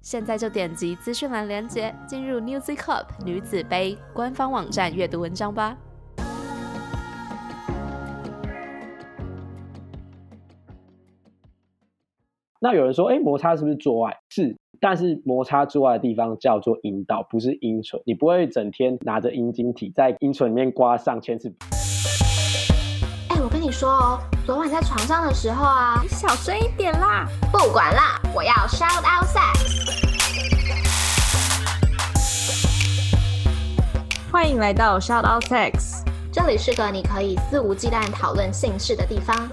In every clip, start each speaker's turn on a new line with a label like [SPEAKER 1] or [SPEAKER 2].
[SPEAKER 1] 现在就点击资讯栏链接，进入 n e w z Cup 女子杯官方网站阅读文章吧。
[SPEAKER 2] 那有人说，哎，摩擦是不是做爱？是。但是摩擦之外的地方叫做阴道，不是阴唇。你不会整天拿着阴茎体在阴唇里面刮上千次。
[SPEAKER 3] 说哦，昨晚在床上的时候啊，
[SPEAKER 4] 你小声一点啦。
[SPEAKER 3] 不管啦，我要 shout out sex。
[SPEAKER 4] 欢迎来到 shout out sex，
[SPEAKER 3] 这里是个你可以肆无忌惮讨论性事的地方。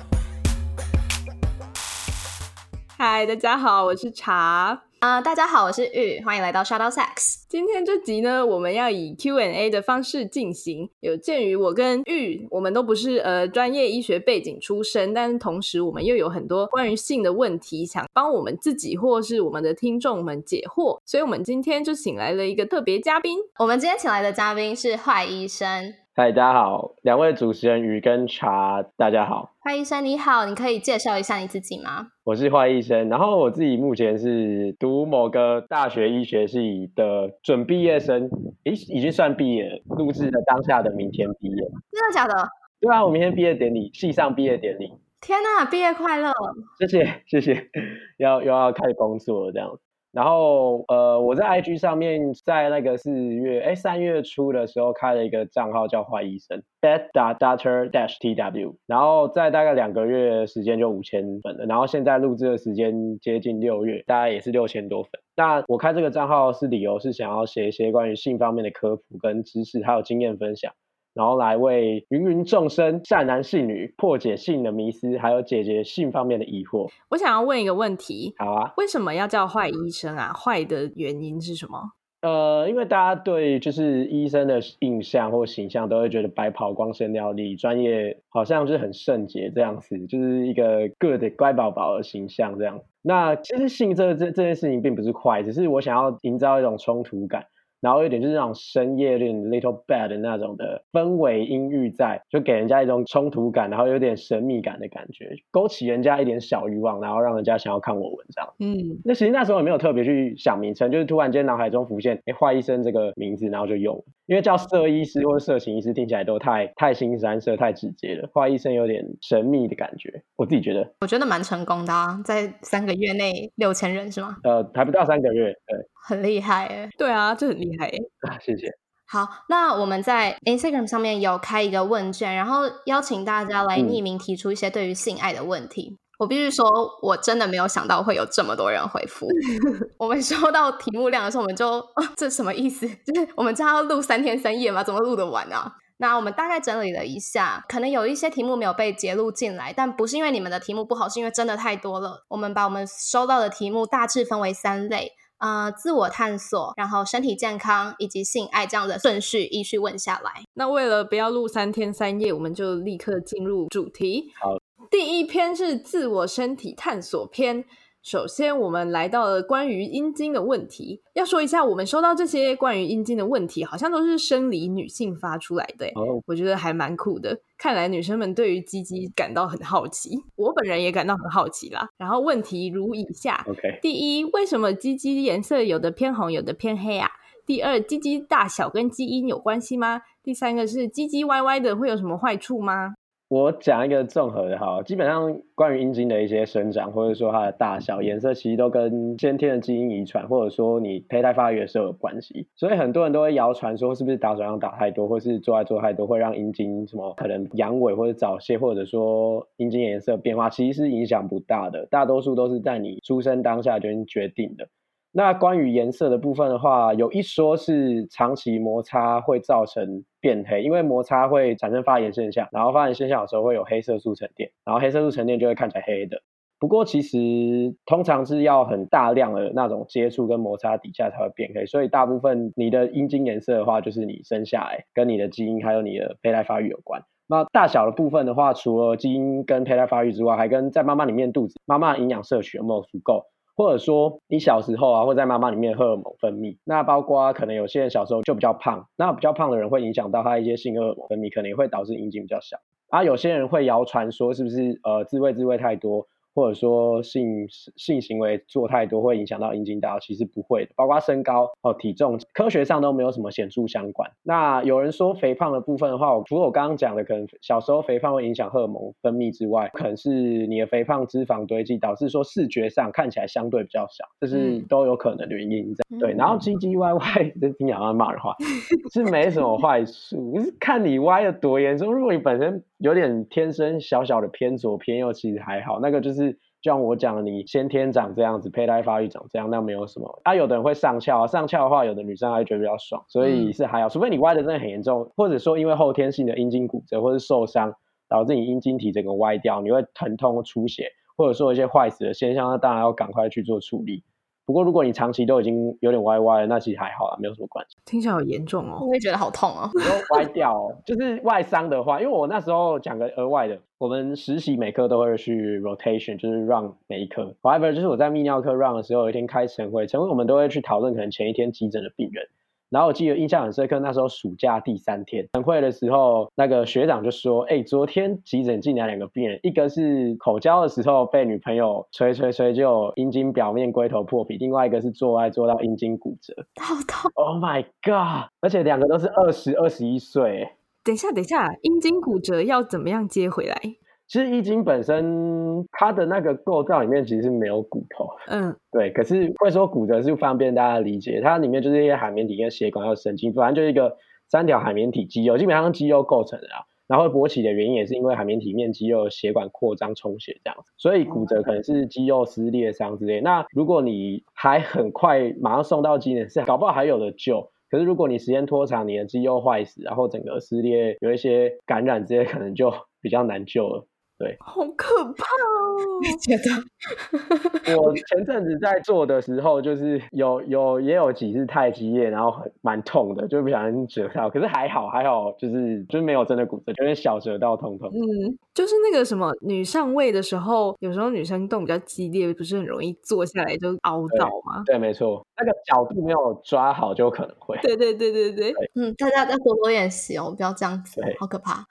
[SPEAKER 4] 嗨，大家好，我是茶。
[SPEAKER 3] 啊，大家好，我是玉，欢迎来到 Shadow Sex。
[SPEAKER 4] 今天这集呢，我们要以 Q&A 的方式进行。有鉴于我跟玉，我们都不是呃专业医学背景出身，但是同时我们又有很多关于性的问题，想帮我们自己或是我们的听众们解惑，所以我们今天就请来了一个特别嘉宾。
[SPEAKER 3] 我们今天请来的嘉宾是坏医生。
[SPEAKER 2] 嗨，大家好，两位主持人雨跟茶，大家好。
[SPEAKER 3] 花医生你好，你可以介绍一下你自己吗？
[SPEAKER 2] 我是花医生，然后我自己目前是读某个大学医学系的准毕业生，诶，已经算毕业了。录制的当下的明天毕业，
[SPEAKER 3] 真的假的？
[SPEAKER 2] 对啊，我明天毕业典礼，系上毕业典礼。
[SPEAKER 3] 天呐，毕业快乐！
[SPEAKER 2] 谢谢谢谢，要又要开始工作了这样。然后，呃，我在 IG 上面，在那个四月，哎，三月初的时候开了一个账号叫坏医生，bad doctor dash tw，然后在大概两个月时间就五千粉了，然后现在录制的时间接近六月，大概也是六千多粉。那我开这个账号是理由是想要写一些关于性方面的科普跟知识，还有经验分享。然后来为芸芸众生善男信女破解性的迷思，还有解决性方面的疑惑。
[SPEAKER 4] 我想要问一个问题，
[SPEAKER 2] 好啊，
[SPEAKER 4] 为什么要叫坏医生啊？坏的原因是什么？
[SPEAKER 2] 呃，因为大家对就是医生的印象或形象，都会觉得白袍光鲜亮丽，专业好像就是很圣洁这样子，就是一个 good 乖宝宝的形象这样。那其实性这这这件事情并不是坏，只是我想要营造一种冲突感。然后有点就是那种深夜恋 little bad 的那种的氛围阴郁在，就给人家一种冲突感，然后有点神秘感的感觉，勾起人家一点小欲望，然后让人家想要看我文章。嗯，那其实那时候也没有特别去想名称，就是突然间脑海中浮现，哎，坏医生这个名字，然后就用。因为叫色医师或者色情医师听起来都太太新三色、太直接了，坏医生有点神秘的感觉。我自己觉得，
[SPEAKER 3] 我觉得蛮成功的啊，在三个月内六千人是吗？
[SPEAKER 2] 呃，还不到三个月，对，
[SPEAKER 3] 很厉害哎。
[SPEAKER 4] 对啊，这很厉害
[SPEAKER 2] 啊，谢谢。
[SPEAKER 3] 好，那我们在 Instagram 上面有开一个问卷，然后邀请大家来匿名提出一些对于性爱的问题。我必须说，我真的没有想到会有这么多人回复。我们收到题目量的时候，我们就这什么意思？就是我们这样要录三天三夜吗？怎么录得完啊？那我们大概整理了一下，可能有一些题目没有被截录进来，但不是因为你们的题目不好，是因为真的太多了。我们把我们收到的题目大致分为三类：呃，自我探索，然后身体健康，以及性爱这样的顺序依序问下来。
[SPEAKER 4] 那为了不要录三天三夜，我们就立刻进入主题。
[SPEAKER 2] 好。
[SPEAKER 4] 第一篇是自我身体探索篇。首先，我们来到了关于阴茎的问题。要说一下，我们收到这些关于阴茎的问题，好像都是生理女性发出来的。哦，我觉得还蛮酷的。看来女生们对于鸡鸡感到很好奇，我本人也感到很好奇啦。然后问题如以下
[SPEAKER 2] ：OK，
[SPEAKER 4] 第一，为什么鸡鸡颜色有的偏红，有的偏黑啊？第二，鸡鸡大小跟基因有关系吗？第三个是鸡鸡歪歪的会有什么坏处吗？
[SPEAKER 2] 我讲一个综合的哈，基本上关于阴茎的一些生长，或者说它的大小、颜色，其实都跟先天的基因遗传，或者说你胚胎发育的时候有关系。所以很多人都会谣传说，是不是打手枪打太多，或是做爱做太多，会让阴茎什么可能阳痿或者早泄，或者说阴茎颜色变化，其实是影响不大的，大多数都是在你出生当下就已经决定的。那关于颜色的部分的话，有一说是长期摩擦会造成变黑，因为摩擦会产生发炎现象，然后发炎现象有时候会有黑色素沉淀，然后黑色素沉淀就会看起来黑的。不过其实通常是要很大量的那种接触跟摩擦底下才会变黑，所以大部分你的阴茎颜色的话，就是你生下来跟你的基因还有你的胚胎发育有关。那大小的部分的话，除了基因跟胚胎发育之外，还跟在妈妈里面肚子妈妈营养摄取有没有足够，或者说你小时候啊，或在妈妈里面荷尔蒙分泌，那包括可能有些人小时候就比较胖，那比较胖的人会影响到他一些性荷尔蒙分泌，可能也会导致阴茎比较小。啊，有些人会谣传说是不是呃自慰自慰太多？或者说性性行为做太多会影响到阴茎大，其实不会的，包括身高哦、体重，科学上都没有什么显著相关。那有人说肥胖的部分的话，除了我刚刚讲的，可能小时候肥胖会影响荷尔蒙分泌之外，可能是你的肥胖脂肪堆积导致说视觉上看起来相对比较小，这是都有可能的原因。对，然后唧唧歪歪，这听起来像骂人话，是没什么坏处，是看你歪的多严重。如果你本身有点天生小小的偏左偏右，其实还好，那个就是。就像我讲的，你先天长这样子，胚胎发育长这样，那没有什么。啊，有的人会上翘，上翘的话，有的女生还觉得比较爽，所以是还好。除非你歪的真的很严重，或者说因为后天性的阴茎骨折或者受伤，导致你阴茎体整个歪掉，你会疼痛出血，或者说一些坏死的现象，那当然要赶快去做处理。不过，如果你长期都已经有点歪歪了，那其实还好啦，没有什么关系。
[SPEAKER 4] 听起来好严重哦，
[SPEAKER 3] 我也觉得好痛哦。
[SPEAKER 2] 歪掉，就是外伤的话，因为我那时候讲个额外的，我们实习每科都会去 rotation，就是 run 每一科。However，就是我在泌尿科 run 的时候，有一天开晨会，晨会我们都会去讨论可能前一天急诊的病人。然后我记得印象很深刻，那时候暑假第三天晨会的时候，那个学长就说：“哎，昨天急诊进来两个病人，一个是口交的时候被女朋友吹吹吹就阴茎表面龟头破皮，另外一个是做爱做到阴茎骨折，
[SPEAKER 3] 好痛
[SPEAKER 2] ！Oh my god！而且两个都是二十二十一岁。
[SPEAKER 4] 等一下，等一下，阴茎骨折要怎么样接回来？”
[SPEAKER 2] 其实阴茎本身它的那个构造里面其实是没有骨头，
[SPEAKER 4] 嗯，
[SPEAKER 2] 对。可是会说骨折是方便大家理解，它里面就是一些海绵体跟血管还有神经，反正就是一个三条海绵体肌肉，基本上肌肉构成的啊。然后勃起的原因也是因为海绵体面肌肉血管扩张充血这样子，所以骨折可能是肌肉撕裂伤之类。那如果你还很快马上送到急诊室，搞不好还有的救。可是如果你时间拖长，你的肌肉坏死，然后整个撕裂，有一些感染这些，可能就比较难救了。对，
[SPEAKER 4] 好可怕哦！
[SPEAKER 3] 你觉得？
[SPEAKER 2] 我前阵子在做的时候，就是有有也有几次太极夜，然后很蛮痛的，就不小心折到。可是还好还好，就是就是没有真的骨折，就是小折到痛痛。
[SPEAKER 4] 嗯，就是那个什么女上位的时候，有时候女生动比较激烈，不是很容易坐下来就凹到吗？
[SPEAKER 2] 对，没错，那个角度没有抓好，就可能会。
[SPEAKER 4] 对对对对对。
[SPEAKER 3] 嗯，大家要多多练习哦，不要这样子，好可怕。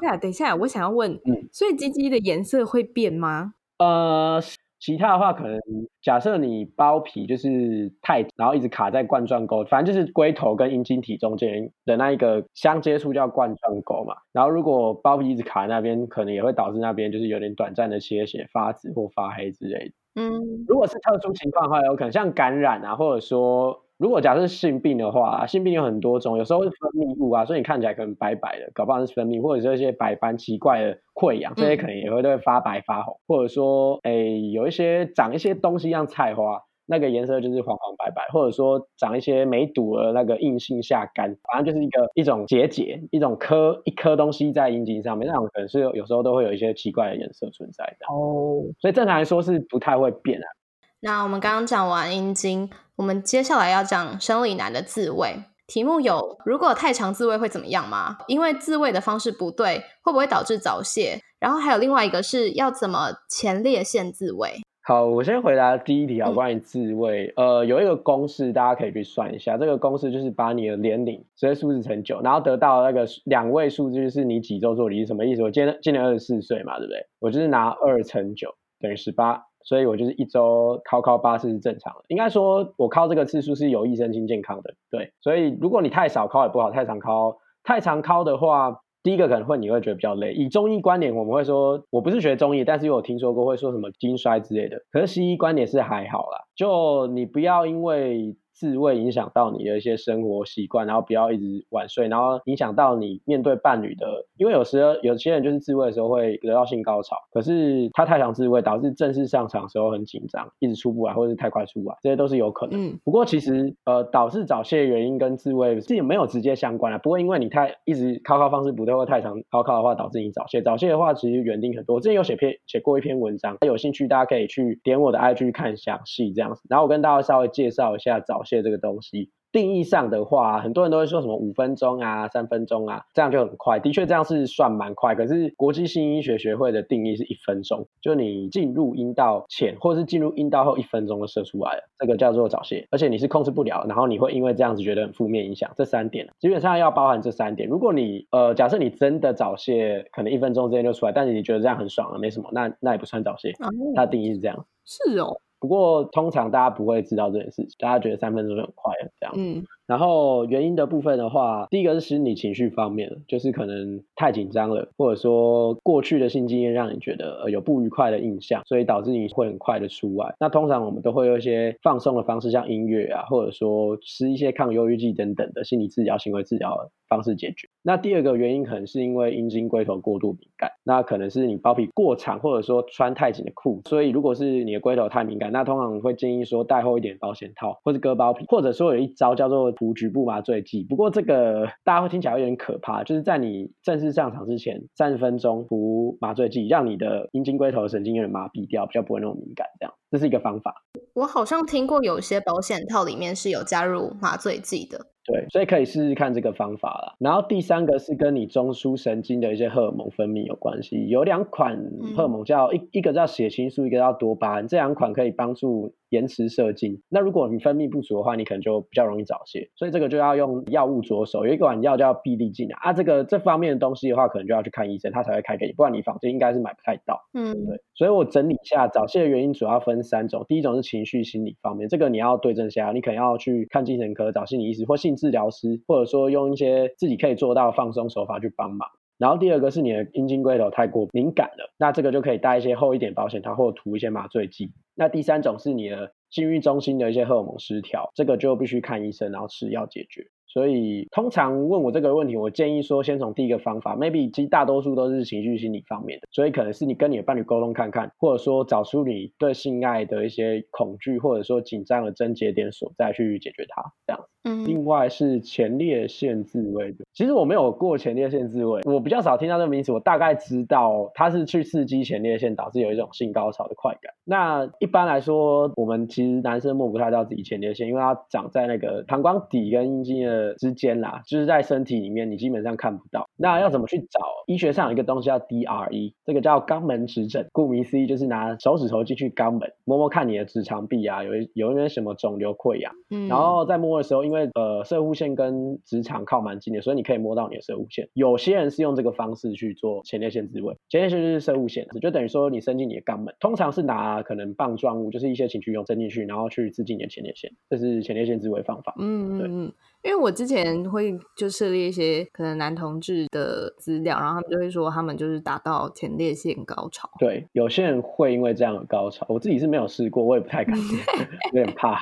[SPEAKER 4] 对啊，等一下，我想要问，嗯，所以。鸡鸡的颜色会变吗？
[SPEAKER 2] 呃，其他的话可能假设你包皮就是太，然后一直卡在冠状沟，反正就是龟头跟阴茎体中间的那一个相接触叫冠状沟嘛。然后如果包皮一直卡在那边，可能也会导致那边就是有点短暂的缺血、发紫或发黑之类的。
[SPEAKER 3] 嗯，
[SPEAKER 2] 如果是特殊情况的话，有可能像感染啊，或者说。如果假设是性病的话，性病有很多种，有时候是分泌物啊，所以你看起来可能白白的，搞不好是分泌，或者是一些白斑、奇怪的溃疡，这些可能也会都会发白发红，或者说，哎，有一些长一些东西像菜花，那个颜色就是黄黄白白，或者说长一些梅毒的那个硬性下干，反正就是一个一种结节，一种颗一颗东西在阴茎上面，那种可能是有时候都会有一些奇怪的颜色存在的
[SPEAKER 4] 哦，
[SPEAKER 2] 所以正常来说是不太会变啊。
[SPEAKER 3] 那我们刚刚讲完阴茎，我们接下来要讲生理男的自慰。题目有：如果太长自慰会怎么样吗？因为自慰的方式不对，会不会导致早泄？然后还有另外一个是要怎么前列腺自慰？
[SPEAKER 2] 好，我先回答第一题啊，关于自慰。呃，有一个公式，大家可以去算一下。这个公式就是把你的年龄直接数字乘九，然后得到那个两位数字，就是你几周做离，什么意思？我今年今年二十四岁嘛，对不对？我就是拿二乘九等于十八。所以我就是一周考考八次是正常的，应该说我考这个次数是有益身心健康的，对。所以如果你太少考也不好，太常考太常考的话，第一个可能会你会觉得比较累。以中医观点，我们会说，我不是学中医，但是有听说过会说什么经衰之类的。可是西医观点是还好啦，就你不要因为。自慰影响到你的一些生活习惯，然后不要一直晚睡，然后影响到你面对伴侣的，因为有时候有些人就是自慰的时候会得到性高潮，可是他太常自慰，导致正式上场的时候很紧张，一直出不来，或者是太快出不来，这些都是有可能。
[SPEAKER 4] 嗯
[SPEAKER 2] 不过其实呃导致早泄的原因跟自慰是没有直接相关啊，不过因为你太一直靠靠方式不对或太常靠靠的话导致你早泄。早泄的话其实原因很多，我之前有写篇写过一篇文章，有兴趣大家可以去点我的 IG 看详细这样子。然后我跟大家稍微介绍一下早泄这个东西。定义上的话，很多人都会说什么五分钟啊、三分钟啊，这样就很快。的确，这样是算蛮快。可是国际性医学学会的定义是一分钟，就你进入阴道前或者是进入阴道后一分钟就射出来了，这个叫做早泄，而且你是控制不了，然后你会因为这样子觉得很负面影响。这三点基本上要包含这三点。如果你呃假设你真的早泄，可能一分钟之内就出来，但是你觉得这样很爽啊，没什么，那那也不算早泄。
[SPEAKER 4] 哦
[SPEAKER 2] 它的定义是这样。
[SPEAKER 4] 是哦，
[SPEAKER 2] 不过通常大家不会知道这件事情，大家觉得三分钟就很快了这样。
[SPEAKER 4] 嗯
[SPEAKER 2] 然后原因的部分的话，第一个是心理情绪方面，就是可能太紧张了，或者说过去的性经验让你觉得呃有不愉快的印象，所以导致你会很快的出来。那通常我们都会有一些放松的方式，像音乐啊，或者说吃一些抗忧郁剂等等的心理治疗、行为治疗方式解决。那第二个原因可能是因为阴茎龟头过度敏感，那可能是你包皮过长，或者说穿太紧的裤，所以如果是你的龟头太敏感，那通常会建议说戴厚一点保险套，或是割包皮，或者说有一招叫做涂局部麻醉剂。不过这个大家会听起来有点可怕，就是在你正式上场之前三十分钟涂麻醉剂，让你的阴茎龟头的神经有点麻痹掉，比较不会那么敏感，这样这是一个方法。
[SPEAKER 3] 我好像听过有些保险套里面是有加入麻醉剂的。
[SPEAKER 2] 对，所以可以试试看这个方法啦。然后第三个是跟你中枢神经的一些荷尔蒙分泌有关系，有两款荷尔蒙叫一一个叫血清素，一个叫多巴胺，这两款可以帮助延迟射精。那如果你分泌不足的话，你可能就比较容易早泄，所以这个就要用药物着手。有一款药叫必利净啊，啊，这个这方面的东西的话，可能就要去看医生，他才会开给你，不然你房间应该是买不太到。
[SPEAKER 3] 嗯，
[SPEAKER 2] 对，所以我整理一下早泄的原因主要分三种，第一种是情绪心理方面，这个你要对症下药，你可能要去看精神科找心理医师或性治疗师，或者说用一些自己可以做到的放松手法去帮忙。然后第二个是你的阴茎龟头太过敏感了，那这个就可以带一些厚一点保险套或涂一些麻醉剂。那第三种是你的性欲中心的一些荷尔蒙失调，这个就必须看医生，然后吃药解决。所以通常问我这个问题，我建议说先从第一个方法，maybe 其实大多数都是情绪心理方面的，所以可能是你跟你的伴侣沟通看看，或者说找出你对性爱的一些恐惧或者说紧张的症结点所在去解决它，这样。
[SPEAKER 3] 嗯，
[SPEAKER 2] 另外是前列腺自慰的，其实我没有过前列腺自慰，我比较少听到这个名词，我大概知道它是去刺激前列腺，导致有一种性高潮的快感。那一般来说，我们其实男生摸不太到自己前列腺，因为它长在那个膀胱底跟阴茎的之间啦，就是在身体里面，你基本上看不到。那要怎么去找？医学上有一个东西叫 DRE，这个叫肛门指诊，顾名思义就是拿手指头进去肛门摸摸看你的直肠壁啊，有一有一些什么肿瘤溃疡。
[SPEAKER 4] 嗯，
[SPEAKER 2] 然后在摸的时候，因为呃射护线跟直肠靠蛮近的，所以你可以摸到你的射护线。有些人是用这个方式去做前列腺自慰，前列腺就是射护线，就等于说你伸进你的肛门，通常是拿可能棒状物，就是一些情趣用伸进去，然后去刺激你的前列腺，这是前列腺自慰方法。
[SPEAKER 4] 嗯嗯嗯，因为我之前会就涉猎一些可能男同志的资料，然后他们就会说他们就是达到前列腺高潮。
[SPEAKER 2] 对，有些人会因为这样的高潮，我自己是没有试过，我也不太敢，有点怕。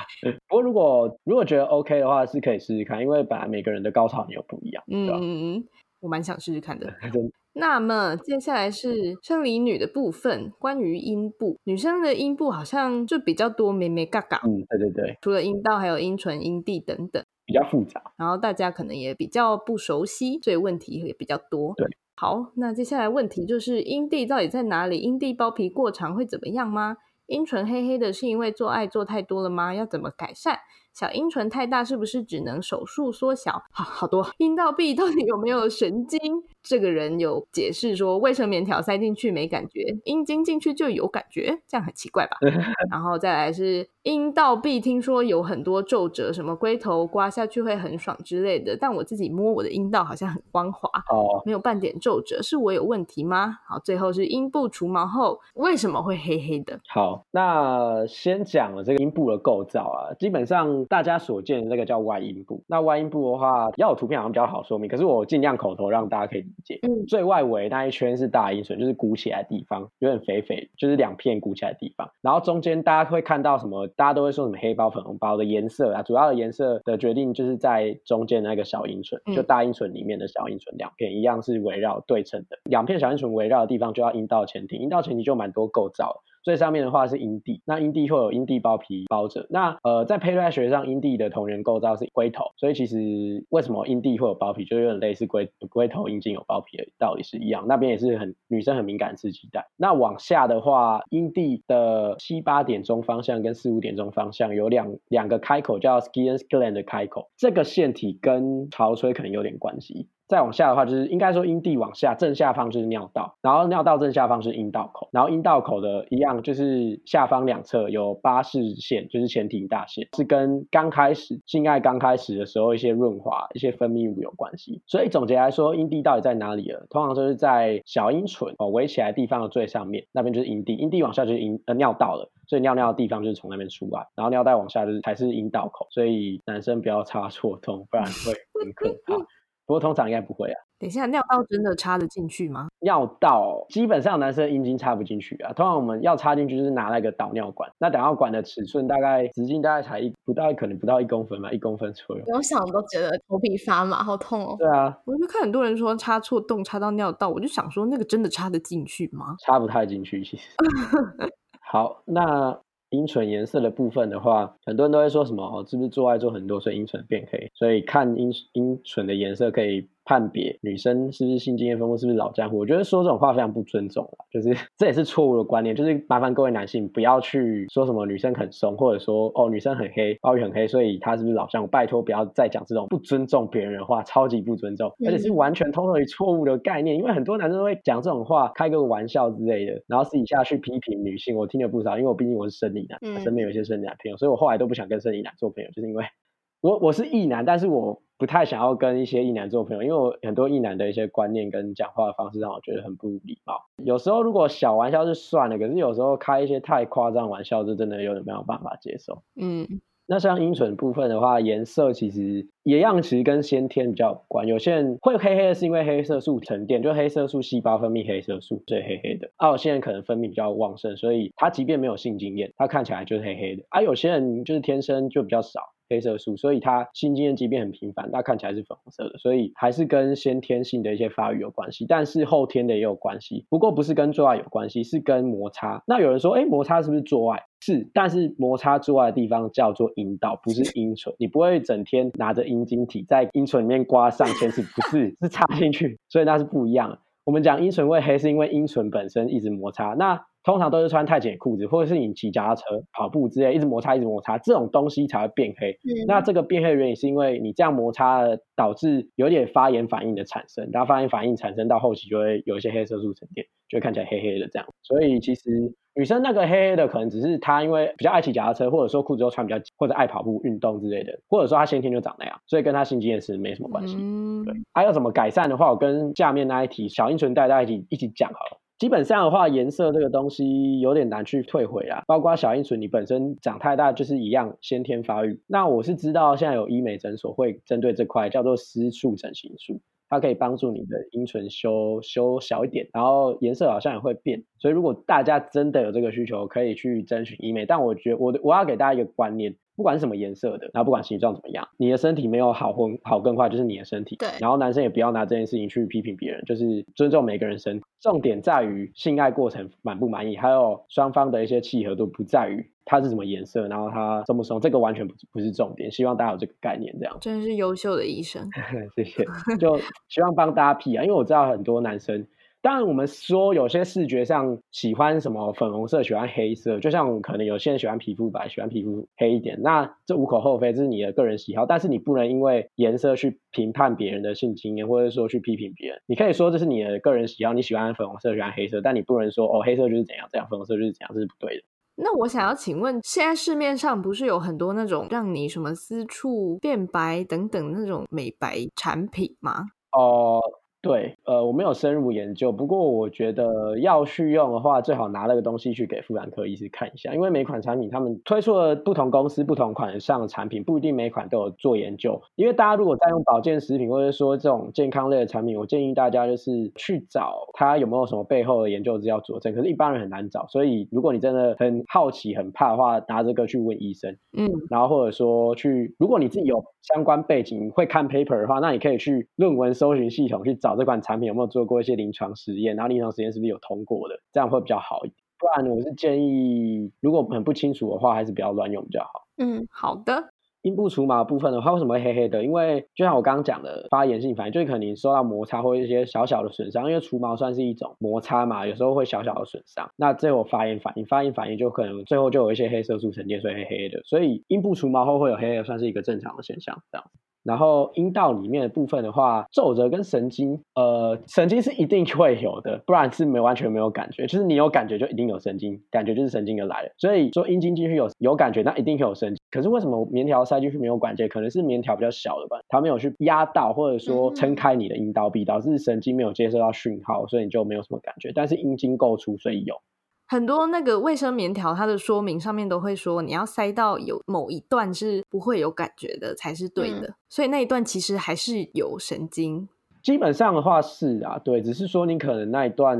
[SPEAKER 2] 不过如果如果觉得 OK 的话，是可以试试看，因为本来每个人的高潮也有不一样，
[SPEAKER 4] 嗯我蛮想试试看的。那么接下来是生理女的部分，关于阴部，女生的阴部好像就比较多妹妹嘎嘎，
[SPEAKER 2] 嗯，对对对，
[SPEAKER 4] 除了阴道，还有阴唇、阴蒂等等。
[SPEAKER 2] 比较复杂。
[SPEAKER 4] 然后大家可能也比较不熟悉，所以问题也比较多。
[SPEAKER 2] 对，
[SPEAKER 4] 好，那接下来问题就是阴蒂到底在哪里？阴蒂包皮过长会怎么样吗？阴唇黑黑的是因为做爱做太多了吗？要怎么改善？小阴唇太大是不是只能手术缩小？好好多。阴道壁到底有没有神经？这个人有解释说，卫生棉条塞进去没感觉，阴茎进去就有感觉，这样很奇怪吧？然后再来是阴道壁，听说有很多皱褶，什么龟头刮下去会很爽之类的，但我自己摸我的阴道好像很光滑，
[SPEAKER 2] 哦，
[SPEAKER 4] 没有半点皱褶，是我有问题吗？好，最后是阴部除毛后为什么会黑黑的？
[SPEAKER 2] 好，那先讲了这个阴部的构造啊，基本上大家所见的那个叫外阴部。那外阴部的话，要有图片好像比较好说明，可是我尽量口头让大家可以
[SPEAKER 3] 嗯
[SPEAKER 2] 最外围那一圈是大阴唇，就是鼓起来的地方，有点肥肥，就是两片鼓起来的地方。然后中间大家会看到什么？大家都会说什么黑包、粉红包的颜色啊，主要的颜色的决定就是在中间那个小阴唇，就
[SPEAKER 4] 嗯
[SPEAKER 2] 大阴唇里面的小阴唇两片一样是围绕对称的，两片小阴唇围绕的地方就要阴道前庭，阴道前庭就蛮多构造的。最上面的话是阴蒂，那阴蒂会有阴蒂包皮包着。那呃，在胚胎学上，阴蒂的同源构造是龟头，所以其实为什么阴蒂会有包皮，就有点类似龟龟头阴茎有包皮的道理是一样。那边也是很女生很敏感的刺激带。那往下的话，阴蒂的七八点钟方向跟四五点钟方向有两两个开口，叫 Science gland 的开口，这个腺体跟潮吹可能有点关系。再往下的话，就是应该说阴蒂往下正下方就是尿道，然后尿道正下方是阴道口，然后阴道口的一样就是下方两侧有巴氏腺，就是前庭大腺，是跟刚开始性爱刚开始的时候一些润滑、一些分泌物有关系。所以总结来说，阴蒂到底在哪里了？通常就是在小阴唇哦围起来地方的最上面，那边就是阴蒂，阴蒂往下就是阴呃尿道了。所以尿尿的地方就是从那边出来，然后尿袋往下就是才是阴道口，所以男生不要插错洞，不然会很可怕。不过通常应该不会啊。
[SPEAKER 4] 等一下，尿道真的插得进去吗？
[SPEAKER 2] 尿道基本上男生阴茎插不进去啊，通常我们要插进去就是拿那个导尿管，那导尿管的尺寸大概直径大概才一不到可能不到一公分吧，一公分左右。
[SPEAKER 3] 我想都觉得头皮发麻，好痛哦。
[SPEAKER 2] 对啊，
[SPEAKER 4] 我就看很多人说插错洞插到尿道，我就想说那个真的插得进去吗？
[SPEAKER 2] 插不太进去其实。好，那阴唇颜色的部分的话，很多人都会说什么哦，是不是做爱做很多，所以阴唇变黑？所以看阴阴唇的颜色可以判别女生是不是性经验丰富，是不是老江湖。我觉得说这种话非常不尊重了，就是 这也是错误的观念，就是麻烦各位男性不要去说什么女生很松，或者说哦女生很黑，鲍鱼很黑，所以她是不是老江湖？拜托不要再讲这种不尊重别人的话，超级不尊重，而且是完全 totally 错误的概念。因为很多男生都会讲这种话，开个玩笑之类的，然后私底下去批评女性，我听了不少，因为我毕竟我是生理男，
[SPEAKER 3] 嗯
[SPEAKER 2] 身边有一些生理男朋友，所以我后来都不想跟生理男做朋友，就是因为 我我是异男，但是我不太想要跟一些异男做朋友，因为我很多异男的一些观念跟讲话的方式让我觉得很不礼貌。有时候如果小玩笑就算了，可是有时候开一些太夸张玩笑，就真的有点没有办法接受。
[SPEAKER 4] 嗯，
[SPEAKER 2] 那像阴唇部分的话，颜色其实也一样，其实跟先天比较有关。有些人会黑黑的，是因为黑色素沉淀，就黑色素细胞分泌黑色素，所以黑黑的。啊，有些人可能分泌比较旺盛，所以他即便没有性经验，他看起来就是黑黑的。啊，有些人就是天生就比较少。黑色素，所以它性经验疾病很频繁，但看起来是粉红色的，所以还是跟先天性的一些发育有关系，但是后天的也有关系。不过不是跟做爱有关系，是跟摩擦。那有人说，哎，摩擦是不是做爱？是，但是摩擦做爱的地方叫做阴道，不是阴唇。你不会整天拿着阴茎体在阴唇里面刮上千次，不是，是插进去，所以那是不一样。我们讲阴唇会黑，是因为阴唇本身一直摩擦。那通常都是穿太紧的裤子，或者是你骑脚踏车、跑步之类，一直摩擦、一直摩擦，这种东西才会变黑。
[SPEAKER 3] 嗯
[SPEAKER 2] 那这个变黑的原因是因为你这样摩擦了，导致有点发炎反应的产生，然后发炎反应产生到后期就会有一些黑色素沉淀，就会看起来黑黑的这样。所以其实女生那个黑黑的，可能只是她因为比较爱骑脚踏车，或者说裤子都穿比较紧，或者爱跑步、运动之类的，或者说她先天就长那样，所以跟她性经验是没什么关系。
[SPEAKER 4] 嗯
[SPEAKER 2] 对，还有什么改善的话，我跟下面那一题小阴唇带大家一起一起讲好了。基本上的话，颜色这个东西有点难去退回啦，包括小阴唇，你本身长太大就是一样先天发育。那我是知道现在有医美诊所会针对这块叫做私处整形术，它可以帮助你的阴唇修修小一点，然后颜色好像也会变。所以如果大家真的有这个需求，可以去征询医美。但我觉得我的我要给大家一个观念，不管什么颜色的，然后不管形状怎么样，你的身体没有好或好更坏，就是你的身体。
[SPEAKER 3] 对
[SPEAKER 2] 然后男生也不要拿这件事情去批评别人，就是尊重每个人身体。重点在于性爱过程满不满意，还有双方的一些契合度，不在于它是什么颜色，然后它松不松，这个完全不不是重点。希望大家有这个概念，这样。
[SPEAKER 4] 真是优秀的医生。
[SPEAKER 2] 谢谢，就希望帮大家辟啊，因为我知道很多男生，当然我们说有些视觉上喜欢什么粉红色，喜欢黑色，就像可能有些人喜欢皮肤白，喜欢皮肤黑一点，那这无可厚非，这是你的个人喜好，但是你不能因为颜色去评判别人的性经验，或者说去批评别人。你可以说这是你的个人喜好，你喜欢粉红色，喜欢黑色，但你不能说哦黑色就是怎样这样，粉红色就是怎样，这是不对的。
[SPEAKER 4] 那我想要请问，现在市面上不是有很多那种让你什么私处变白等等那种美白产品吗？
[SPEAKER 2] 哦，对，呃，我没有深入研究，不过我觉得要去用的话，最好拿那个东西去给妇产科医师看一下，因为每款产品他们推出了不同公司不同款上的产品，不一定每款都有做研究。因为大家如果在用保健食品或者说这种健康类的产品，我建议大家就是去找它有没有什么背后的研究资料佐证，可是一般人很难找，所以如果你真的很好奇、很怕的话，拿这个去问医生，
[SPEAKER 4] 嗯，
[SPEAKER 2] 然后或者说去，如果你自己有相关背景会看 paper 的话，那你可以去论文搜寻系统去找这款产品有没有做过一些临床实验，然后临床实验是不是有通过的，这样会比较好一点。不然我是建议，如果很不清楚的话，还是不要乱用比较好。
[SPEAKER 3] 嗯，
[SPEAKER 4] 好的。
[SPEAKER 2] 阴部除毛部分的话，为什么会黑黑的？因为就像我刚刚讲的，发炎性反应，就是可能受到摩擦或一些小小的损伤，因为除毛算是一种摩擦嘛，有时候会小小的损伤，那最后发炎反应，发炎反应就可能最后就有一些黑色素沉淀，所以黑黑的。所以阴部除毛后会有黑黑的，算是一个正常的现象，这样。然后阴道里面的部分的话，皱褶跟神经，呃，神经是一定会有的，不然是没完全没有感觉。就是你有感觉就一定有神经，感觉就是神经的来了。所以说阴茎进去有有感觉，那一定有神经。可是为什么棉条塞进去没有感觉？可能是棉条比较小了吧，它没有去压到或者说撑开你的阴道壁，导致神经没有接收到讯号，所以你就没有什么感觉。但是阴茎够粗，所以有。
[SPEAKER 4] 很多那个卫生棉条，它的说明上面都会说，你要塞到有某一段是不会有感觉的才是对的，所以那一段其实还是有神经。
[SPEAKER 2] 基本上的话是啊，对，只是说你可能那一段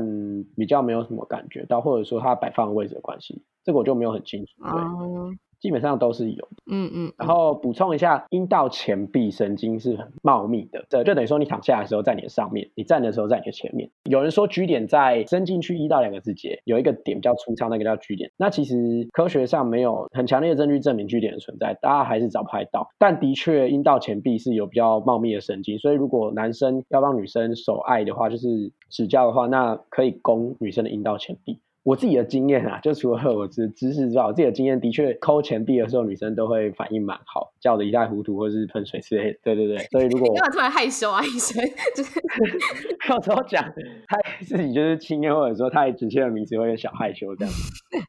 [SPEAKER 2] 比较没有什么感觉到，或者说它摆放位置的关系，这个我就没有很清楚。对。基本上都是有，
[SPEAKER 4] 嗯嗯，
[SPEAKER 2] 然后补充一下，阴道前壁神经是很茂密的，这就等于说你躺下来的时候在你的上面，你站的时候在你的前面。有人说 G 点在伸进去一到两个字节，有一个点比较粗糙，那个叫 G 点。那其实科学上没有很强烈的证据证明 G 点的存在，大家还是找不太到。但的确，阴道前壁是有比较茂密的神经，所以如果男生要帮女生手爱的话，就是指教的话，那可以攻女生的阴道前壁。我自己的经验啊，就除了我知知识之外，我自己的经验的确抠钱币的时候，女生都会反应蛮好，叫的一塌糊涂，或者是喷水之类。对对对，所以如果
[SPEAKER 3] 你 干嘛突然害羞啊？医生 就是
[SPEAKER 2] 有时候讲他自己就是亲验，或者说太直接的名词，会有点小害羞这样。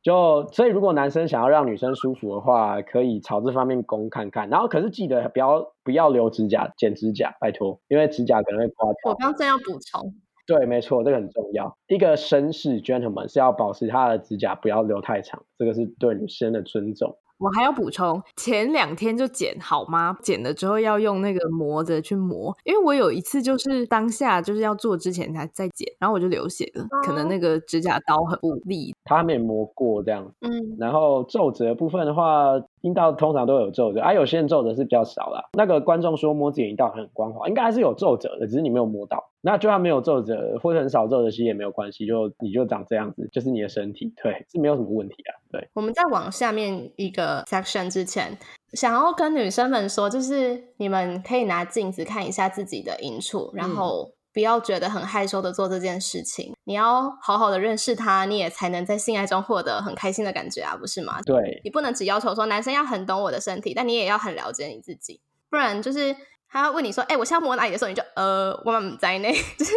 [SPEAKER 2] 就所以如果男生想要让女生舒服的话，可以朝这方面攻看看。然后可是记得不要不要留指甲，剪指甲，拜托，因为指甲可能会刮掉。
[SPEAKER 3] 我刚正要补充。
[SPEAKER 2] 对，没错，这个很重要。一个绅士 gentleman 是要保持他的指甲不要留太长，这个是对女生的尊重。
[SPEAKER 4] 我还要补充，前两天就剪好吗？剪了之后要用那个磨子去磨，因为我有一次就是当下就是要做之前才在剪，然后我就流血了，可能那个指甲刀很不利。
[SPEAKER 2] 他没磨过这样，
[SPEAKER 3] 嗯。
[SPEAKER 2] 然后皱褶部分的话，阴道通常都有皱褶，而有些人皱褶是比较少啦。那个观众说摸自己阴道很光滑，应该还是有皱褶的，只是你没有摸到。那就算没有皱褶或者很少皱褶，其实也没有关系，就你就长这样子，就是你的身体，对，是没有什么问题啊。对，
[SPEAKER 3] 我们在往下面一个 section 之前，想要跟女生们说，就是你们可以拿镜子看一下自己的阴处，然后不要觉得很害羞的做这件事情。你要好好的认识他，你也才能在性爱中获得很开心的感觉啊，不是吗？
[SPEAKER 2] 对，
[SPEAKER 3] 你不能只要求说男生要很懂我的身体，但你也要很了解你自己，不然就是他要问你说，哎，我现在摸哪里的时候，你就呃，我们在内，就是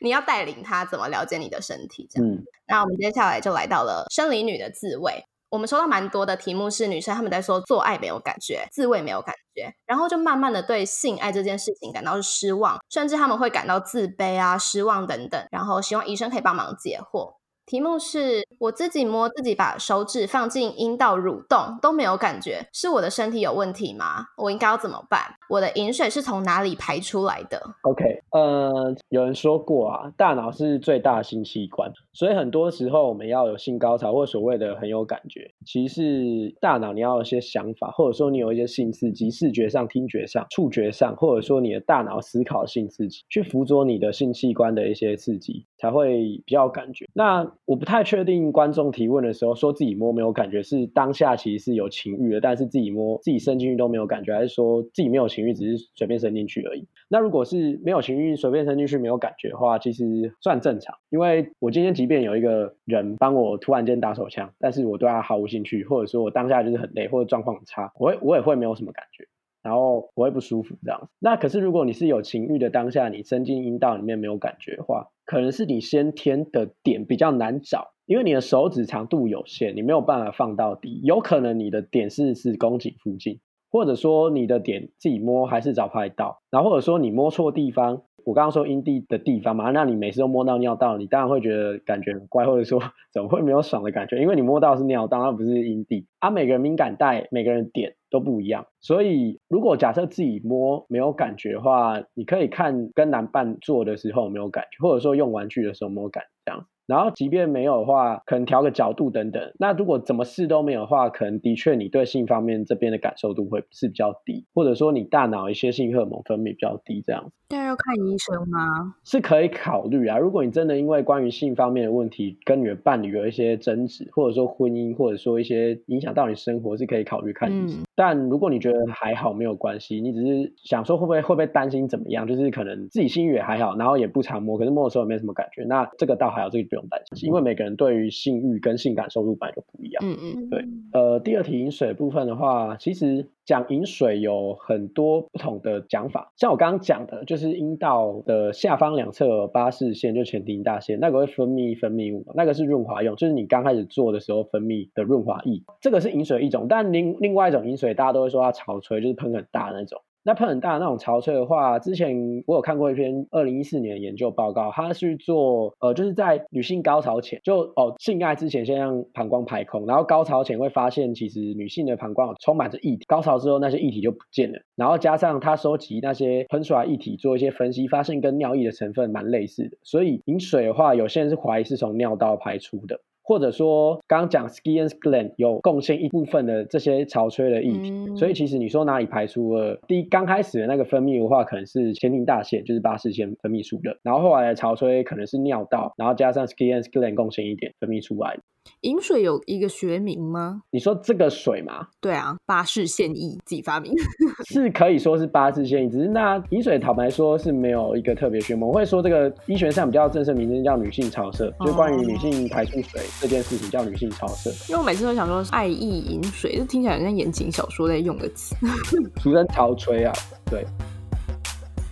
[SPEAKER 3] 你要带领他怎么了解你的身体，这样。
[SPEAKER 2] 嗯，
[SPEAKER 3] 那我们接下来就来到了生理女的自慰。我们收到蛮多的题目是女生他们在说做爱没有感觉，自慰没有感觉，然后就慢慢的对性爱这件事情感到失望，甚至他们会感到自卑啊、失望等等，然后希望医生可以帮忙解惑。题目是我自己摸自己把手指放进阴道蠕动都没有感觉，是我的身体有问题吗？我应该要怎么办？我的饮水是从哪里排出来的
[SPEAKER 2] ？OK，呃，有人说过啊，大脑是最大的性器官，所以很多时候我们要有性高潮或所谓的很有感觉，其实是大脑你要有一些想法，或者说你有一些性刺激，视觉上、听觉上、触觉上，或者说你的大脑思考性刺激，去辅佐你的性器官的一些刺激，才会比较有感觉。那我不太确定观众提问的时候说自己摸没有感觉，是当下其实是有情欲的，但是自己摸自己伸进去都没有感觉，还是说自己没有情欲，只是随便伸进去而已？那如果是没有情欲，随便伸进去没有感觉的话，其实算正常。因为我今天即便有一个人帮我突然间打手枪，但是我对他毫无兴趣，或者说我当下就是很累或者状况很差，我会我也会没有什么感觉。然后我会不舒服这样子。那可是如果你是有情欲的当下，你伸进阴道里面没有感觉的话，可能是你先天的点比较难找，因为你的手指长度有限，你没有办法放到底。有可能你的点是子宫颈附近，或者说你的点自己摸还是找不太到，然后或者说你摸错地方，我刚刚说阴蒂的地方嘛，那你每次都摸到尿道，你当然会觉得感觉很怪，或者说 怎么会没有爽的感觉？因为你摸到是尿道，而不是阴蒂。啊，每个人敏感带，每个人点都不一样，所以如果假设自己摸没有感觉的话，你可以看跟男伴做的时候有没有感觉，或者说用玩具的时候没有感这样。然后，即便没有的话，可能调个角度等等。那如果怎么试都没有的话，可能的确你对性方面这边的感受度会是比较低，或者说你大脑一些性荷尔蒙分泌比较低，这样。
[SPEAKER 4] 但要看医生吗？
[SPEAKER 2] 是可以考虑啊。如果你真的因为关于性方面的问题跟你的伴侣有一些争执，或者说婚姻，或者说一些影响到你生活，是可以考虑看医生。但如果你觉得还好，没有关系，你只是想说会不会会不会担心怎么样，就是可能自己性欲也还好，然后也不常摸，可是摸的时候也没什么感觉，那这个倒还好，这个不用担心，因为每个人对于性欲跟性感受度本来就不一样。
[SPEAKER 4] 嗯嗯，
[SPEAKER 2] 对。呃，第二题饮水部分的话，其实讲饮水有很多不同的讲法，像我刚刚讲的，就是阴道的下方两侧八视线，就前庭大腺，那个会分泌分泌物，那个是润滑用，就是你刚开始做的时候分泌的润滑液，这个是饮水一种，但另另外一种饮水。大家都会说它潮吹，就是喷很大那种。那喷很大那种潮吹的话，之前我有看过一篇二零一四年的研究报告，它是做呃，就是在女性高潮前，就哦性爱之前先让膀胱排空，然后高潮前会发现其实女性的膀胱充满着液体，高潮之后那些液体就不见了，然后加上它收集那些喷出来液体做一些分析，发现跟尿液的成分蛮类似的，所以饮水的话，有些人是怀疑是从尿道排出的。或者说，刚刚讲 ski and gland 有贡献一部分的这些潮吹的液体，所以其实你说哪里排出了第一刚开始的那个分泌的话，可能是前庭大腺，就是巴氏腺分泌出的，然后后来的潮吹可能是尿道，然后加上 ski and gland 贡献一点分泌出来。
[SPEAKER 4] 饮水有一个学名吗？
[SPEAKER 2] 你说这个水吗？
[SPEAKER 4] 对啊，巴氏现役自己发明，
[SPEAKER 2] 是可以说是巴氏现役，只是那饮水坦白说是没有一个特别学名。我会说这个医学上比较正式名称叫女性潮色，就关于女性排出水这件事情叫女性潮色。
[SPEAKER 4] 因为我每次都想说爱意饮水，就听起来像言情小说在用的词，
[SPEAKER 2] 俗称潮吹啊。对。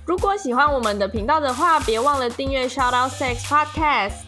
[SPEAKER 4] 如果喜欢我们的频道的话，别忘了订阅 Shout Out Sex Podcast。